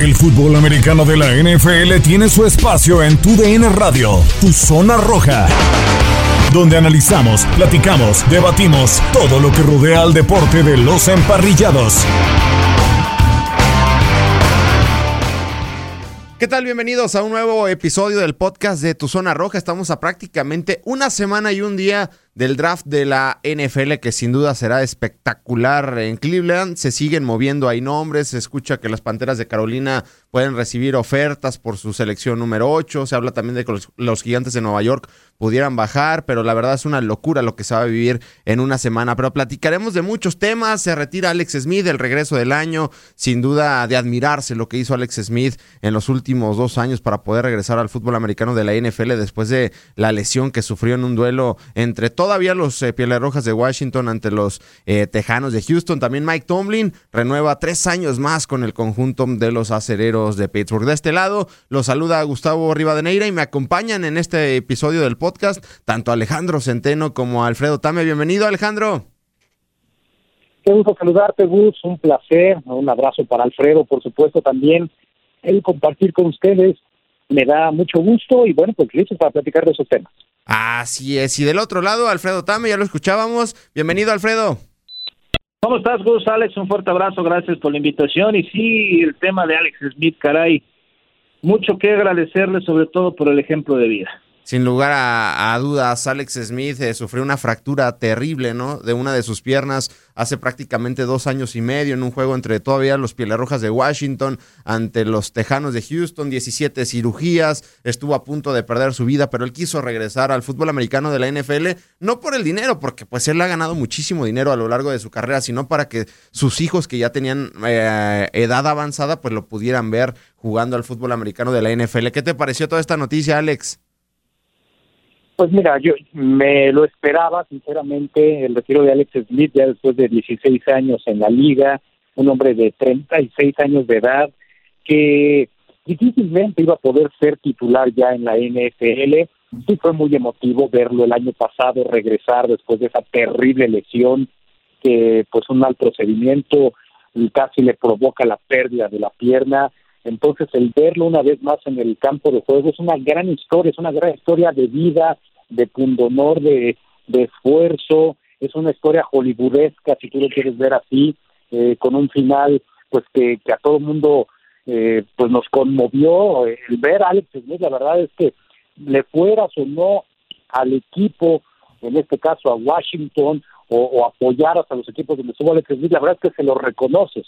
El fútbol americano de la NFL tiene su espacio en Tu DN Radio, Tu Zona Roja, donde analizamos, platicamos, debatimos todo lo que rodea al deporte de los emparrillados. ¿Qué tal? Bienvenidos a un nuevo episodio del podcast de Tu Zona Roja. Estamos a prácticamente una semana y un día del draft de la NFL, que sin duda será espectacular en Cleveland. Se siguen moviendo ahí nombres, se escucha que las Panteras de Carolina pueden recibir ofertas por su selección número 8, se habla también de que los, gigantes de Nueva York pudieran bajar, pero la verdad es una locura lo que se va a vivir en una semana. Pero platicaremos de muchos temas, se retira Alex Smith, el regreso del año, sin duda de admirarse lo que hizo Alex Smith en los últimos dos años para poder regresar al fútbol americano de la NFL después de la lesión que sufrió en un duelo entre todos todavía los eh, Pieles Rojas de Washington ante los eh, Tejanos de Houston. También Mike Tomlin renueva tres años más con el conjunto de los acereros de Pittsburgh. De este lado, los saluda Gustavo Rivadeneira y me acompañan en este episodio del podcast tanto Alejandro Centeno como Alfredo Tame. Bienvenido, Alejandro. Qué gusto saludarte, Gus. Un placer. Un abrazo para Alfredo, por supuesto, también. El compartir con ustedes me da mucho gusto y bueno, pues listo para platicar de esos temas. Así es. Y del otro lado, Alfredo Tame, ya lo escuchábamos. Bienvenido, Alfredo. ¿Cómo estás, Gus? Alex, un fuerte abrazo, gracias por la invitación. Y sí, el tema de Alex Smith, caray, mucho que agradecerle, sobre todo por el ejemplo de vida. Sin lugar a, dudas, Alex Smith eh, sufrió una fractura terrible, ¿no? De una de sus piernas hace prácticamente dos años y medio en un juego entre todavía los Pieles Rojas de Washington ante los Tejanos de Houston, 17 cirugías, estuvo a punto de perder su vida, pero él quiso regresar al fútbol americano de la NFL, no por el dinero, porque pues él ha ganado muchísimo dinero a lo largo de su carrera, sino para que sus hijos que ya tenían eh, edad avanzada, pues lo pudieran ver jugando al fútbol americano de la NFL. ¿Qué te pareció toda esta noticia, Alex? Pues mira, yo me lo esperaba, sinceramente, el retiro de Alex Smith ya después de 16 años en la liga, un hombre de 36 años de edad, que difícilmente iba a poder ser titular ya en la NFL. Sí fue muy emotivo verlo el año pasado regresar después de esa terrible lesión, que pues un mal procedimiento casi le provoca la pérdida de la pierna entonces, el verlo una vez más en el campo de juego es una gran historia, es una gran historia de vida, de pundonor, de, esfuerzo, es una historia hollywoodesca, si tú lo quieres ver así, eh, con un final pues que, a todo el mundo eh, pues nos conmovió. El ver a Alex Smith, la verdad es que le fueras o no al equipo, en este caso a Washington, o, o apoyaras a los equipos donde estuvo Alex Smith, la verdad es que se lo reconoces.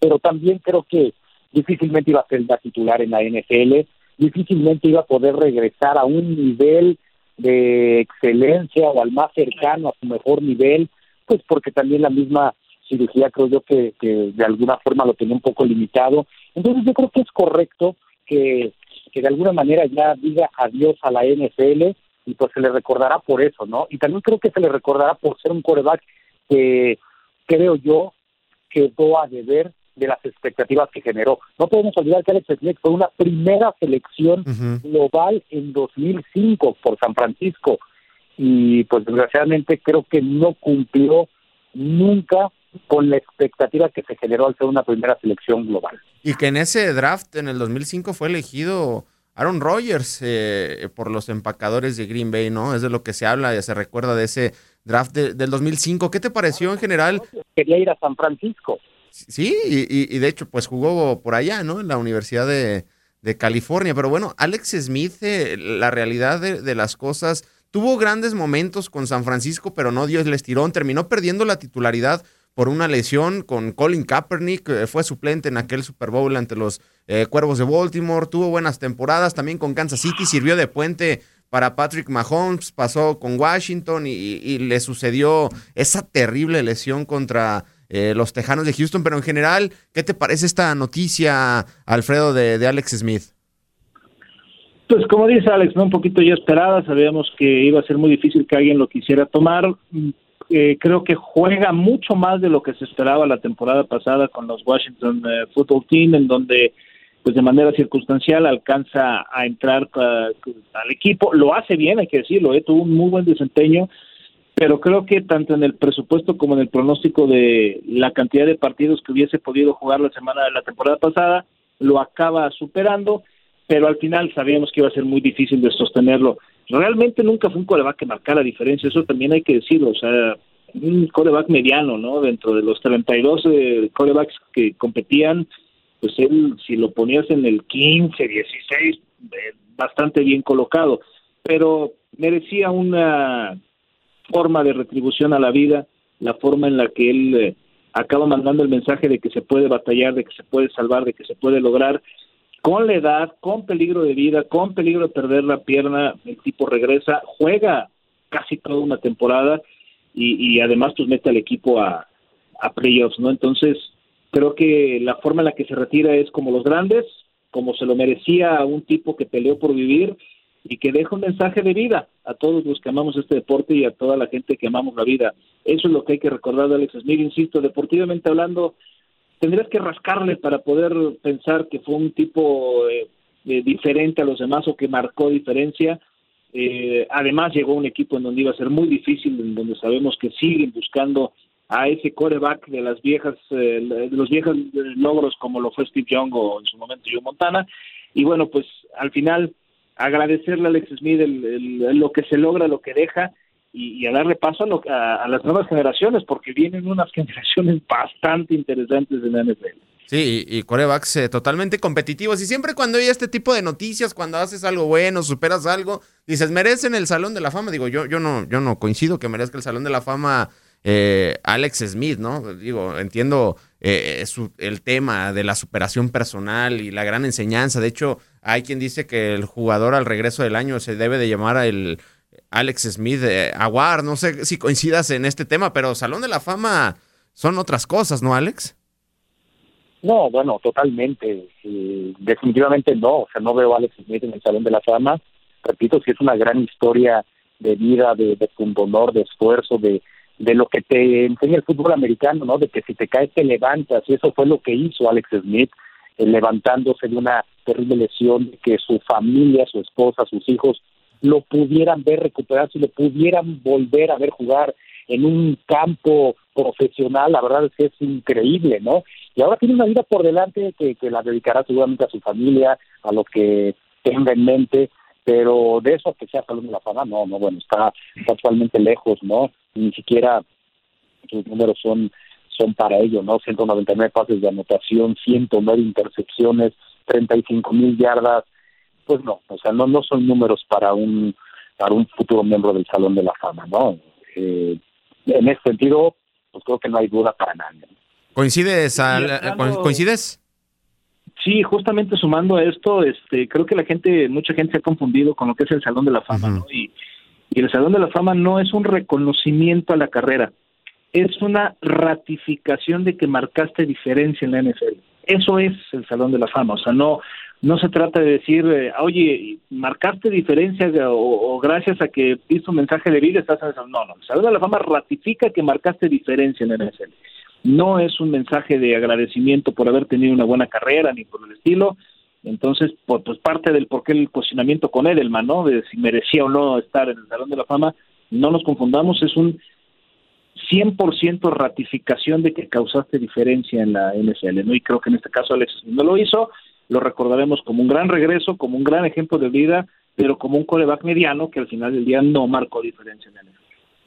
Pero también creo que difícilmente iba a ser la titular en la NFL, difícilmente iba a poder regresar a un nivel de excelencia o al más cercano a su mejor nivel, pues porque también la misma cirugía creo yo que, que de alguna forma lo tenía un poco limitado. Entonces yo creo que es correcto que, que de alguna manera ya diga adiós a la NFL y pues se le recordará por eso, ¿no? Y también creo que se le recordará por ser un coreback que creo yo quedó a deber de las expectativas que generó. No podemos olvidar que Alex Smith fue una primera selección global en 2005 por San Francisco y pues desgraciadamente creo que no cumplió nunca con la expectativa que se generó al ser una primera selección global. Y que en ese draft en el 2005 fue elegido Aaron Rodgers eh, por los empacadores de Green Bay, ¿no? Es de lo que se habla, ya se recuerda de ese draft del 2005. ¿Qué te pareció en general? Quería ir a San Francisco. Sí, y, de hecho, pues jugó por allá, ¿no? En la Universidad de, California. Pero bueno, Alex Smith, eh, la realidad de, las cosas, tuvo grandes momentos con San Francisco, pero no dio el estirón. Terminó perdiendo la titularidad por una lesión con Colin Kaepernick, fue suplente en aquel Super Bowl ante los eh, Cuervos de Baltimore, tuvo buenas temporadas también con Kansas City, sirvió de puente para Patrick Mahomes, pasó con Washington y, y le sucedió esa terrible lesión contra eh, los Tejanos de Houston, pero en general, ¿qué te parece esta noticia, Alfredo, de, Alex Smith? Pues como dice Alex, ¿no? un poquito ya esperada, sabíamos que iba a ser muy difícil que alguien lo quisiera tomar. Eh, creo que juega mucho más de lo que se esperaba la temporada pasada con los Washington eh, Football Team, en donde pues de manera circunstancial alcanza a entrar al equipo. Lo hace bien, hay que decirlo, ¿eh? tuvo un muy buen desempeño, pero creo que tanto en el presupuesto como en el pronóstico de la cantidad de partidos que hubiese podido jugar la semana de la temporada pasada, lo acaba superando pero al final sabíamos que iba a ser muy difícil de sostenerlo. Realmente nunca fue un coreback que marcara diferencia, eso también hay que decirlo, o sea, un coreback mediano, ¿no? Dentro de los 32 eh, corebacks que competían, pues él, si lo ponías en el 15, 16, eh, bastante bien colocado, pero merecía una forma de retribución a la vida, la forma en la que él eh, acaba mandando el mensaje de que se puede batallar, de que se puede salvar, de que se puede lograr, con la edad, con peligro de vida, con peligro de perder la pierna, el tipo regresa, juega casi toda una temporada y, además pues mete al equipo a, a playoffs, ¿no? Entonces, creo que la forma en la que se retira es como los grandes, como se lo merecía a un tipo que peleó por vivir y que deja un mensaje de vida a todos los que amamos este deporte y a toda la gente que amamos la vida. Eso es lo que hay que recordar de Alex Smith, insisto, deportivamente hablando, tendrías que rascarle para poder pensar que fue un tipo eh, eh, diferente a los demás o que marcó diferencia. Eh, además llegó un equipo en donde iba a ser muy difícil, en donde sabemos que siguen buscando a ese coreback de las viejas, de los viejos logros como lo fue Steve Young o en su momento Joe Montana. Y bueno, pues al final agradecerle a Alex Smith lo que se logra, lo que deja y, a darle paso a, las nuevas generaciones, porque vienen unas generaciones bastante interesantes en la NFL. Sí, y, corebacks eh, totalmente competitivos. Y siempre cuando hay este tipo de noticias, cuando haces algo bueno, superas algo, dices, merecen el Salón de la Fama. Digo, yo, yo, no, yo no coincido que merezca el Salón de la Fama eh, Alex Smith, ¿no? Digo, entiendo eh, el tema de la superación personal y la gran enseñanza. De hecho, hay quien dice que el jugador al regreso del año se debe de llamar a el Alex Smith, eh, Aguar, no sé si coincidas en este tema, pero Salón de la Fama son otras cosas, ¿no, Alex? No, bueno, totalmente. definitivamente no. O sea, no veo a Alex Smith en el Salón de la Fama. Repito, si es una gran historia de vida, de, de de esfuerzo, de, de lo que te enseña el fútbol americano, ¿no? De que si te caes te levantas. Y eso fue lo que hizo Alex Smith, eh, levantándose de una terrible lesión, que su familia, su esposa, sus hijos lo pudieran ver recuperarse, lo pudieran volver a ver jugar en un campo profesional, la verdad es que es increíble, ¿no? Y ahora tiene una vida por delante que, que la dedicará seguramente a su familia, a lo que tenga en mente, pero de eso que sea Salón de la Fama, no, no, bueno, está, actualmente lejos, ¿no? Ni siquiera sus números son son para ello, ¿no? 199 pases de anotación, 109 intercepciones, 35 mil yardas, pues no, o sea, no, no son números para un, para un futuro miembro del Salón de la Fama, ¿no? Eh, en ese sentido, pues creo que no hay duda para nadie. ¿Coincides? ¿Coincides? Sí, justamente sumando a esto, este, creo que la gente, mucha gente se ha confundido con lo que es el Salón de la Fama, ¿no? Y, y el Salón de la Fama no es un reconocimiento a la carrera, es una ratificación de que marcaste diferencia en la NFL. Eso es el Salón de la Fama, o sea, no no se trata de decir, eh, oye, marcaste diferencia o, gracias a que hizo un mensaje de vida estás en el No, no, el Salón de la Fama ratifica que marcaste diferencia en el NFL. No es un mensaje de agradecimiento por haber tenido una buena carrera ni por el estilo. Entonces, pues, pues parte del por qué el cuestionamiento con Edelman, ¿no? De si merecía o no estar en el Salón de la Fama, no nos confundamos, es un 100% ratificación de que causaste diferencia en la NFL, ¿no? Y creo que en este caso Alex no lo hizo, lo recordaremos como un gran regreso, como un gran ejemplo de vida, pero como un coreback mediano que al final del día no marcó diferencia en el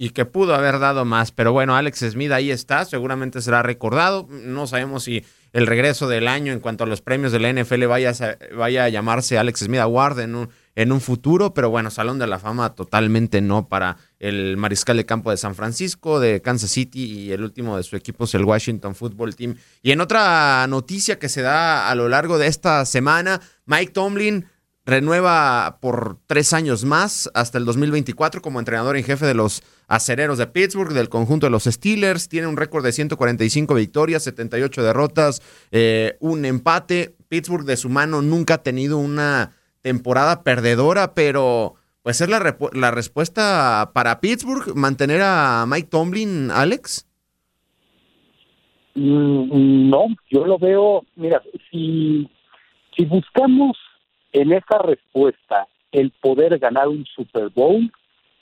y que pudo haber dado más. Pero bueno, Alex Smith ahí está, seguramente será recordado. No sabemos si el regreso del año en cuanto a los premios de la NFL vaya vaya a llamarse Alex Smith Award en un, en un futuro, pero bueno, Salón de la Fama totalmente no para el mariscal de campo de San Francisco, de Kansas City y el último de su equipo es el Washington Football Team. Y en otra noticia que se da a lo largo de esta semana, Mike Tomlin renueva por tres años más hasta el 2024 como entrenador en jefe de los acereros de Pittsburgh, del conjunto de los Steelers. Tiene un récord de 145 victorias, 78 derrotas, eh, un empate. Pittsburgh de su mano nunca ha tenido una temporada perdedora, pero pues es la, la respuesta para Pittsburgh mantener a Mike Tomlin, Alex. Mm, no, yo lo veo, mira, si, si buscamos en esa respuesta el poder ganar un Super Bowl,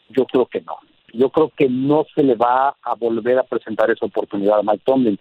yo creo que no. Yo creo que no se le va a volver a presentar esa oportunidad a Mike Tomlin.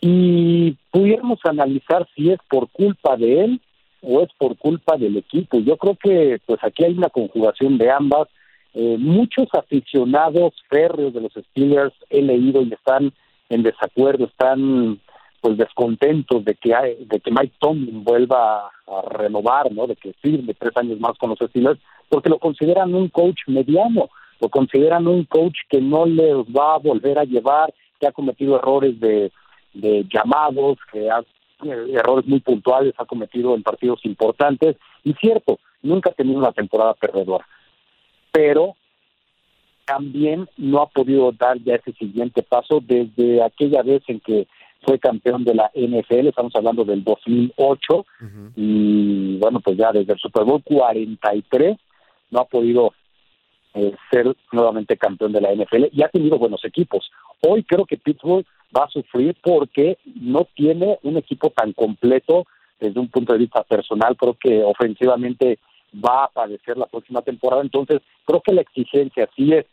Y pudiéramos analizar si es por culpa de él o es por culpa del equipo. Yo creo que pues aquí hay una conjugación de ambas. Eh, muchos aficionados férreos de los Steelers he leído y están en desacuerdo, están pues descontentos de que hay, de que Mike Tomlin vuelva a, renovar, ¿no? De que sirve tres años más con los Steelers, porque lo consideran un coach mediano, lo consideran un coach que no les va a volver a llevar, que ha cometido errores de, de llamados, que ha errores muy puntuales ha cometido en partidos importantes y cierto, nunca ha tenido una temporada perdedora, pero también no ha podido dar ya ese siguiente paso desde aquella vez en que fue campeón de la NFL, estamos hablando del 2008, y bueno, pues ya desde el Super Bowl 43 no ha podido eh, ser nuevamente campeón de la NFL y ha tenido buenos equipos. Hoy creo que Pittsburgh va a sufrir porque no tiene un equipo tan completo desde un punto de vista personal, creo que ofensivamente va a padecer la próxima temporada, entonces creo que la exigencia sí es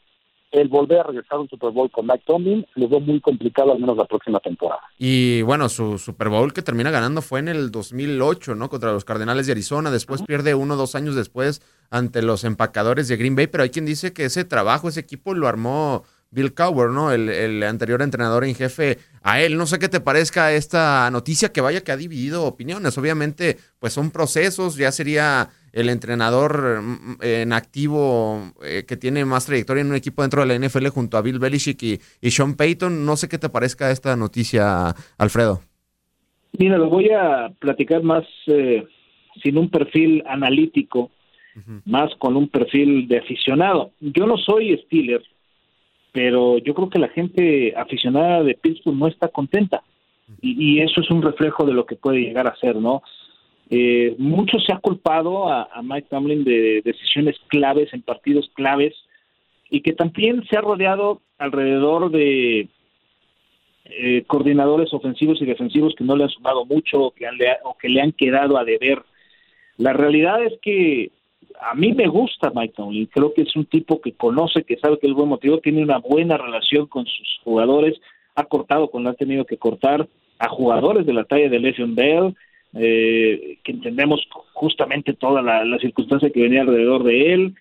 el volver a regresar a un Super Bowl con Mike Tomlin le veo muy complicado al menos la próxima temporada. Y bueno, su Super Bowl que termina ganando fue en el 2008, ¿no? Contra los Cardenales de Arizona. Después pierde uno o dos años después ante los empacadores de Green Bay. Pero hay quien dice que ese trabajo, ese equipo lo armó Bill Cowher, ¿no? El, el, anterior entrenador en jefe a él. No sé qué te parezca esta noticia que vaya que ha dividido opiniones. Obviamente, pues son procesos, ya sería el entrenador mm, en activo eh, que tiene más trayectoria en un equipo dentro de la NFL junto a Bill Belichick y, Sean Payton. No sé qué te parezca esta noticia, Alfredo. Mira, lo voy a platicar más eh, sin un perfil analítico, más con un perfil de aficionado. Yo no soy Steeler, pero yo creo que la gente aficionada de Pittsburgh no está contenta. Y, eso es un reflejo de lo que puede llegar a ser, ¿no? Eh, mucho se ha culpado a, Mike Tomlin de decisiones claves en partidos claves y que también se ha rodeado alrededor de eh, coordinadores ofensivos y defensivos que no le han sumado mucho que, o que le han quedado a deber. La realidad es que a mí me gusta Mike Tomlin, creo que es un tipo que conoce, que sabe que es buen motivo, tiene una buena relación con sus jugadores, ha cortado cuando ha tenido que cortar a jugadores de la talla de Lesion Bell, eh, que entendemos justamente toda la, circunstancia que venía alrededor de él.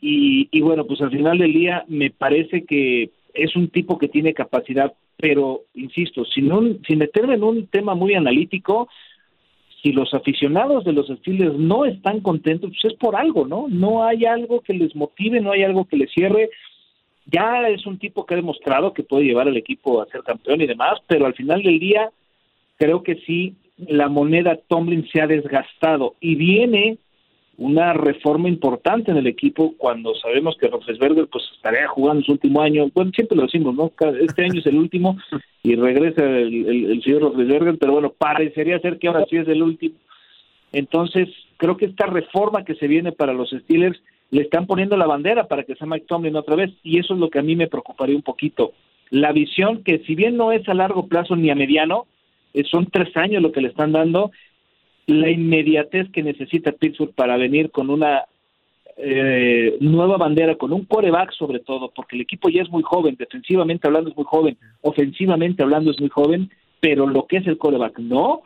Y, bueno, pues al final del día me parece que es un tipo que tiene capacidad, pero insisto, sin, un, sin meterme en un tema muy analítico, si los aficionados de los estilos no están contentos, pues es por algo, ¿no? No hay algo que les motive, no hay algo que les cierre. Ya es un tipo que ha demostrado que puede llevar al equipo a ser campeón y demás, pero al final del día creo que sí la moneda Tomlin se ha desgastado y viene una reforma importante en el equipo cuando sabemos que Roethlisberger pues estaría jugando su último año, bueno, siempre lo decimos, ¿no? Este año es el último y regresa el, señor Roethlisberger, pero bueno, parecería ser que ahora sí es el último. Entonces, creo que esta reforma que se viene para los Steelers le están poniendo la bandera para que sea Mike Tomlin otra vez y eso es lo que a mí me preocuparía un poquito. La visión que si bien no es a largo plazo ni a mediano, eh, son tres años lo que le están dando, la inmediatez que necesita Pittsburgh para venir con una eh, nueva bandera, con un coreback sobre todo, porque el equipo ya es muy joven, defensivamente hablando es muy joven, ofensivamente hablando es muy joven, pero lo que es el coreback no,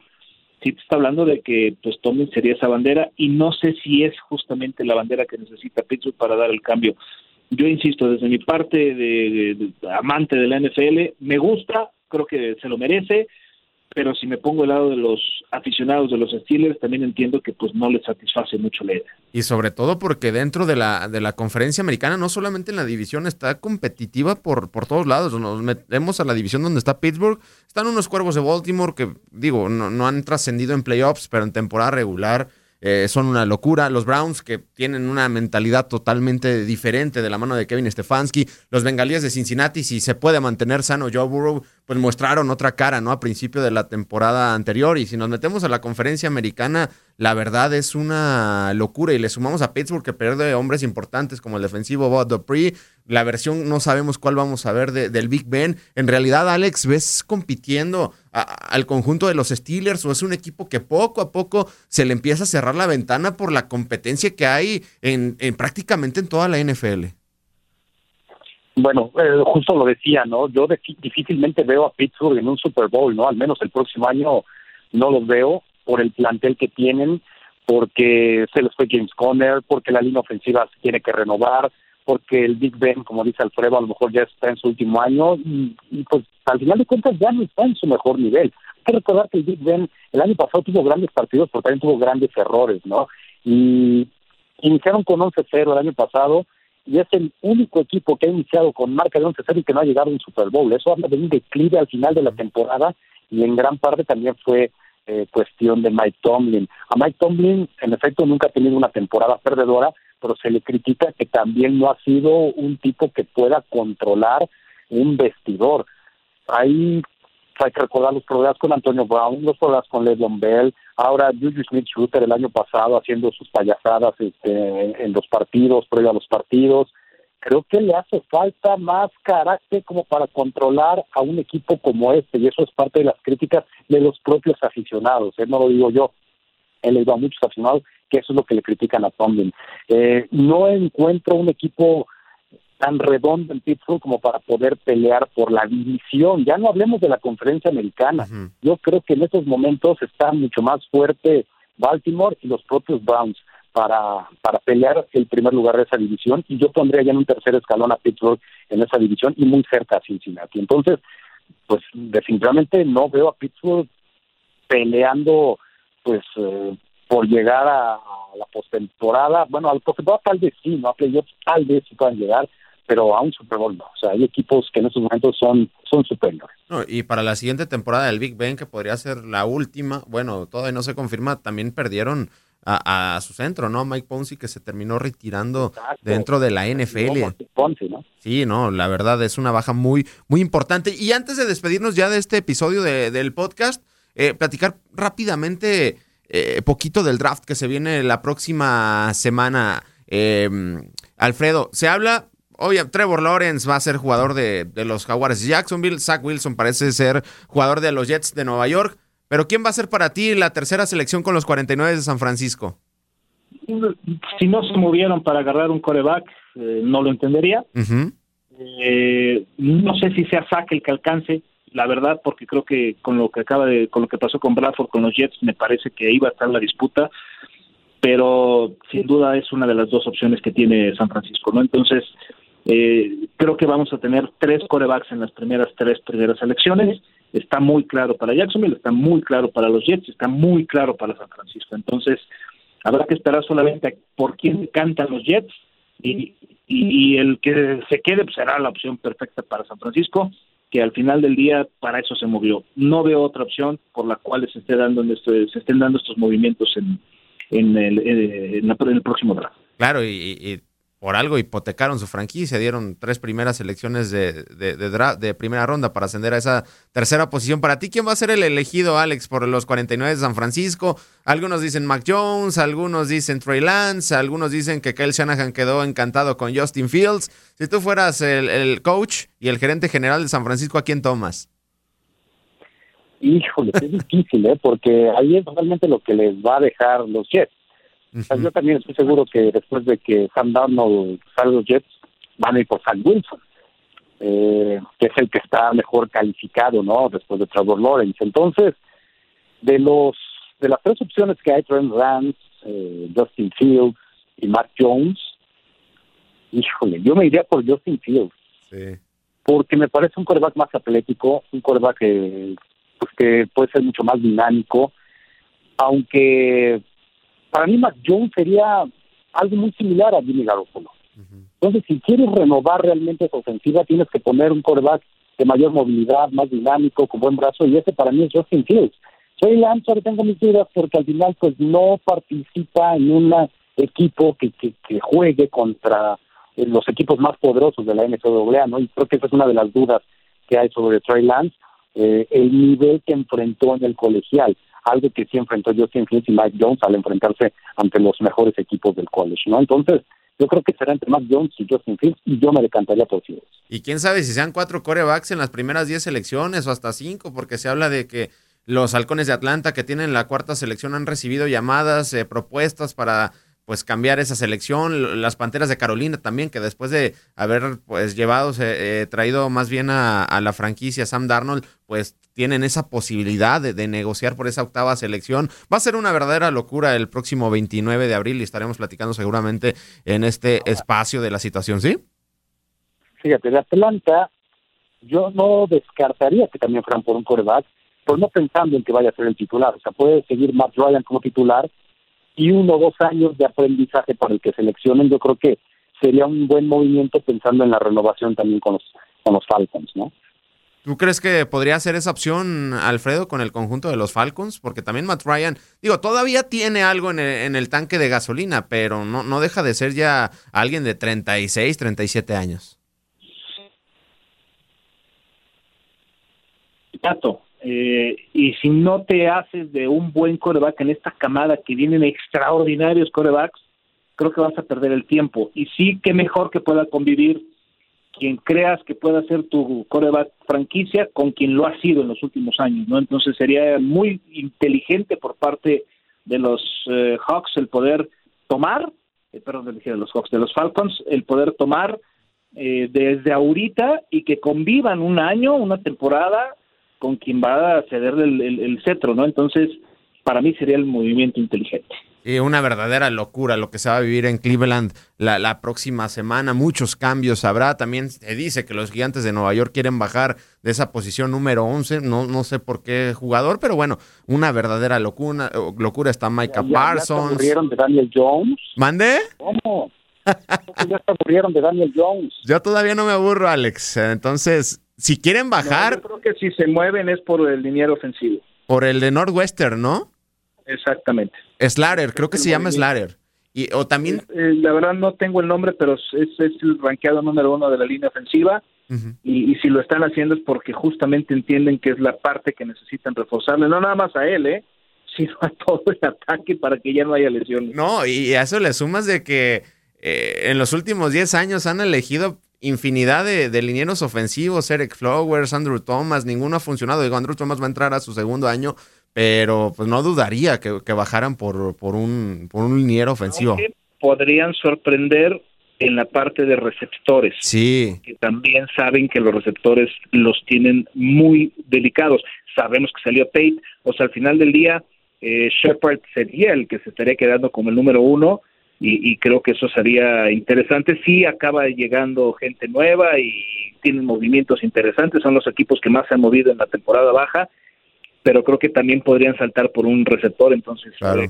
sí está hablando de que pues Tomlin sería esa bandera y no sé si es justamente la bandera que necesita Pittsburgh para dar el cambio. Yo insisto, desde mi parte de amante de la NFL, me gusta, creo que se lo merece, pero si me pongo al lado de los aficionados de los Steelers, también entiendo que pues no les satisface mucho la idea. Y sobre todo porque dentro de la, de la conferencia americana, no solamente en la división, está competitiva por, por todos lados. Nos metemos a la división donde está Pittsburgh, están unos cuervos de Baltimore que, digo, no, no han trascendido en playoffs, pero en temporada regular eh, son una locura. Los Browns, que tienen una mentalidad totalmente diferente de la mano de Kevin Stefanski. Los Bengalíes de Cincinnati, si se puede mantener sano Joe Burrow, pues mostraron otra cara, ¿no? A principio de la temporada anterior. Y si nos metemos a la conferencia americana, la verdad es una locura. Y le sumamos a Pittsburgh, que pierde hombres importantes como el defensivo Bob Dupree. La versión no sabemos cuál vamos a ver del Big Ben. En realidad, Alex, ¿ves compitiendo al conjunto de los Steelers o es un equipo que poco a poco se le empieza a cerrar la ventana por la competencia que hay en, prácticamente en toda la NFL? Bueno, eh, justo lo decía, ¿no? Yo difícilmente veo a Pittsburgh en un Super Bowl, ¿no? Al menos el próximo año no los veo por el plantel que tienen, porque se les fue James Conner, porque la línea ofensiva tiene que renovar, porque el Big Ben, como dice Alfredo, a lo mejor ya está en su último año y, pues al final de cuentas ya no está en su mejor nivel. Hay que recordar que el Big Ben el año pasado tuvo grandes partidos, pero también tuvo grandes errores, ¿no? Y iniciaron con 11-0 el año pasado y es el único equipo que ha iniciado con marca de 11-0 y que no ha llegado a un Super Bowl. Eso habla de un declive al final de la temporada y en gran parte también fue eh, cuestión de Mike Tomlin. A Mike Tomlin, en efecto, nunca ha tenido una temporada perdedora, pero se le critica que también no ha sido un tipo que pueda controlar un vestidor. Ahí hay que recordar los problemas con Antonio Brown, los problemas con Le'Veon Bell, ahora Juju Smith-Schuster el año pasado haciendo sus payasadas este, en los partidos, previo los partidos. Creo que le hace falta más carácter como para controlar a un equipo como este, y eso es parte de las críticas de los propios aficionados, ¿eh? no lo digo yo, he leído a muchos aficionados que eso es lo que le critican a Tomlin. Eh, no encuentro un equipo tan redondo en Pittsburgh como para poder pelear por la división. Ya no hablemos de la conferencia americana. Yo creo que en estos momentos está mucho más fuerte Baltimore y los propios Browns para, para pelear el primer lugar de esa división y yo pondría ya en un tercer escalón a Pittsburgh en esa división y muy cerca a Cincinnati. Entonces, pues definitivamente no veo a Pittsburgh peleando pues eh, por llegar a, la postemporada, bueno, al postemporada tal vez sí, no a playoffs tal vez sí puedan llegar, pero a un Super Bowl no. O sea, hay equipos que en estos momentos son, son superiores. y para la siguiente temporada del Big Ben, que podría ser la última, bueno, todavía no se confirma, también perdieron a, su centro, ¿no? Mike Ponzi, que se terminó retirando dentro de la NFL. Sí, no, la verdad es una baja muy, muy importante. Y antes de despedirnos ya de este episodio del podcast, eh, platicar rápidamente eh, poquito del draft que se viene la próxima semana. Em, Alfredo, se habla, oye, Trevor Lawrence va a ser jugador de, los Jaguares de Jacksonville, Zach Wilson parece ser jugador de los Jets de Nueva York, pero ¿quién va a ser para ti la tercera selección con los 49 de San Francisco? Si no se movieron para agarrar un coreback, eh, no lo entendería. Eh, no sé si sea Zach el que alcance la verdad, porque creo que con lo que acaba de, con lo que pasó con Bradford, con los Jets, me parece que iba a estar la disputa, pero sin duda es una de las dos opciones que tiene San Francisco, ¿no? Entonces, eh, creo que vamos a tener tres corebacks en las primeras tres primeras elecciones. Está muy claro para Jacksonville, está muy claro para los Jets, está muy claro para San Francisco. Entonces, habrá que esperar solamente por quién cantan los Jets y, y, el que se quede pues, será la opción perfecta para San Francisco que al final del día para eso se movió. No veo otra opción por la cual se esté dando se estén dando estos movimientos en, en, el, eh, en, el próximo draft. Claro, y, por algo hipotecaron su franquicia, dieron tres primeras elecciones de, de, de, primera ronda para ascender a esa tercera posición. Para ti, ¿quién va a ser el elegido, Alex, por los 49 de San Francisco? Algunos dicen Mac Jones, algunos dicen Trey Lance, algunos dicen que Kyle Shanahan quedó encantado con Justin Fields. Si tú fueras el, coach y el gerente general de San Francisco, ¿a quién tomas? Híjole, es difícil, ¿eh? porque ahí es realmente lo que les va a dejar los Jets yo también estoy seguro que después de que Sam Darnold salga los Jets, van a ir por Sam Wilson, eh, que es el que está mejor calificado, ¿no? Después de Trevor Lawrence. Entonces, de los de las tres opciones que hay, Trent Rance, eh, Justin Fields y Matt Jones, híjole, yo me iría por Justin Fields. Porque me parece un coreback más atlético, un coreback que, pues, que puede ser mucho más dinámico, aunque para mí Mac Jones sería algo muy similar a Jimmy Garoppolo. Entonces, si quieres renovar realmente esa ofensiva, tienes que poner un quarterback de mayor movilidad, más dinámico, con buen brazo, y ese para mí es Justin Fields. Trey Lance ahora tengo mis dudas porque al final pues no participa en un equipo que, que, que juegue contra eh, los equipos más poderosos de la NCAA, ¿no? Y creo que esa es una de las dudas que hay sobre Trey Lance, eh, el nivel que enfrentó en el colegial, algo que sí enfrentó Justin Fields y Mike Jones al enfrentarse ante los mejores equipos del college, ¿no? Entonces, yo creo que será entre Mike Jones y Justin Fields y yo me decantaría por Fields. Y quién sabe si sean cuatro corebacks en las primeras diez selecciones o hasta cinco, porque se habla de que los halcones de Atlanta que tienen la cuarta selección han recibido llamadas, eh, propuestas para pues cambiar esa selección. Las Panteras de Carolina también, que después de haber pues llevado, eh, traído más bien a, la franquicia Sam Darnold, pues tienen esa posibilidad de, negociar por esa octava selección. Va a ser una verdadera locura el próximo 29 de abril y estaremos platicando seguramente en este espacio de la situación, ¿sí? Fíjate, de Atlanta, yo no descartaría que también fueran por un coreback, por no pensando en que vaya a ser el titular. O sea, puede seguir Matt Ryan como titular y uno o dos años de aprendizaje para el que seleccionen, yo creo que sería un buen movimiento pensando en la renovación también con los, con los Falcons, ¿no? ¿Tú crees que podría ser esa opción, Alfredo, con el conjunto de los Falcons? Porque también Matt Ryan, digo, todavía tiene algo en el, en el tanque de gasolina, pero no, no deja de ser ya alguien de 36, 37 años. Tato, eh, y si no te haces de un buen coreback en esta camada que vienen extraordinarios corebacks, creo que vas a perder el tiempo. Y sí, que mejor que pueda convivir quien creas que pueda ser tu coreback franquicia con quien lo ha sido en los últimos años, ¿no? Entonces sería muy inteligente por parte de los eh, Hawks el poder tomar, eh, perdón, de los Hawks, de los Falcons, el poder tomar eh, desde ahorita y que convivan un año, una temporada, con quien va a ceder el, cetro, ¿no? Entonces, para mí sería el movimiento inteligente. Y una verdadera locura lo que se va a vivir en Cleveland la, la, próxima semana. Muchos cambios habrá. También se dice que los gigantes de Nueva York quieren bajar de esa posición número 11. No, no sé por qué jugador, pero bueno, una verdadera locura. locura está Micah Parsons. ¿Ya aburrieron de Daniel Jones? ¿Mande? ¿Cómo? ya se aburrieron de Daniel Jones. Yo todavía no me aburro, Alex. Entonces, si quieren bajar. yo creo que si se mueven es por el liniero ofensivo. Por el de Northwestern, ¿no? Exactamente. Slater, creo que se llama Slater. Y, o también. Eh, la verdad no tengo el nombre, pero es, es el ranqueado número uno de la línea ofensiva. y, si lo están haciendo es porque justamente entienden que es la parte que necesitan reforzarle, no nada más a él, ¿eh? sino a todo el ataque para que ya no haya lesiones. No, y a eso le sumas de que eh, en los últimos 10 años han elegido infinidad de, de, linieros ofensivos, Eric Flowers, Andrew Thomas, ninguno ha funcionado. Digo, Andrew Thomas va a entrar a su segundo año, pero pues no dudaría que, bajaran por, por, un, por un liniero ofensivo. podrían sorprender en la parte de receptores. Sí. Que también saben que los receptores los tienen muy delicados. Sabemos que salió Tate, o sea, al final del día, eh, Shepard sería el que se estaría quedando como el número uno y, creo que eso sería interesante. Sí, acaba llegando gente nueva y tienen movimientos interesantes, son los equipos que más se han movido en la temporada baja, pero creo que también podrían saltar por un receptor, entonces claro.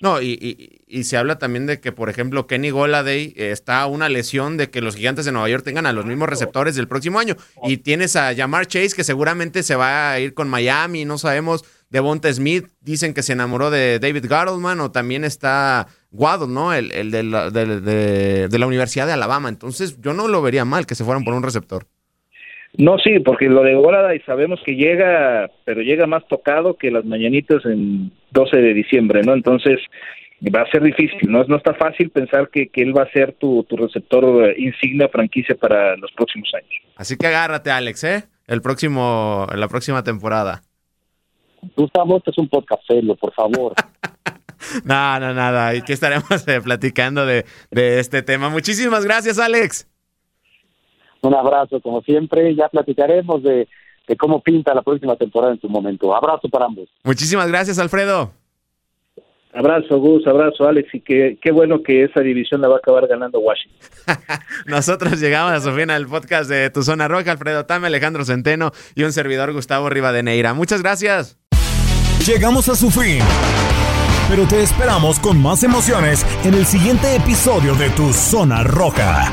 No, y, y, se habla también de que, por ejemplo, Kenny Goladay eh, está a una lesión de que los gigantes de Nueva York tengan a los mismos receptores del próximo año. Y tienes a Jamar Chase, que seguramente se va a ir con Miami, no sabemos. Devonta Smith, dicen que se enamoró de David Gartleman, o también está Waddle, ¿no? El, el de, la, de, la Universidad de Alabama. Entonces, yo no lo vería mal que se fueran por un receptor. No, sí, porque lo de y sabemos que llega, pero llega más tocado que las mañanitas en 12 de diciembre, ¿no? Entonces va a ser difícil, ¿no? No está fácil pensar que, que él va a ser tu, tu receptor insignia franquicia para los próximos años. Así que agárrate, Alex, ¿eh? El próximo, la próxima temporada. Gustavo, este es un podcast serio, por favor. no, no, nada. Y que estaremos eh, platicando de, de este tema. Muchísimas gracias, Alex. Un abrazo, como siempre. Ya platicaremos de, de cómo pinta la próxima temporada en su momento. Abrazo para ambos. Muchísimas gracias, Alfredo. Abrazo, Gus, abrazo, Alex, y qué, qué bueno que esa división la va a acabar ganando Washington. Nosotros llegamos a su fin al podcast de Tu Zona Roja, Alfredo Tame, Alejandro Centeno y un servidor Gustavo Rivadeneira. Muchas gracias. Llegamos a su fin, pero te esperamos con más emociones en el siguiente episodio de Tu Zona Roja.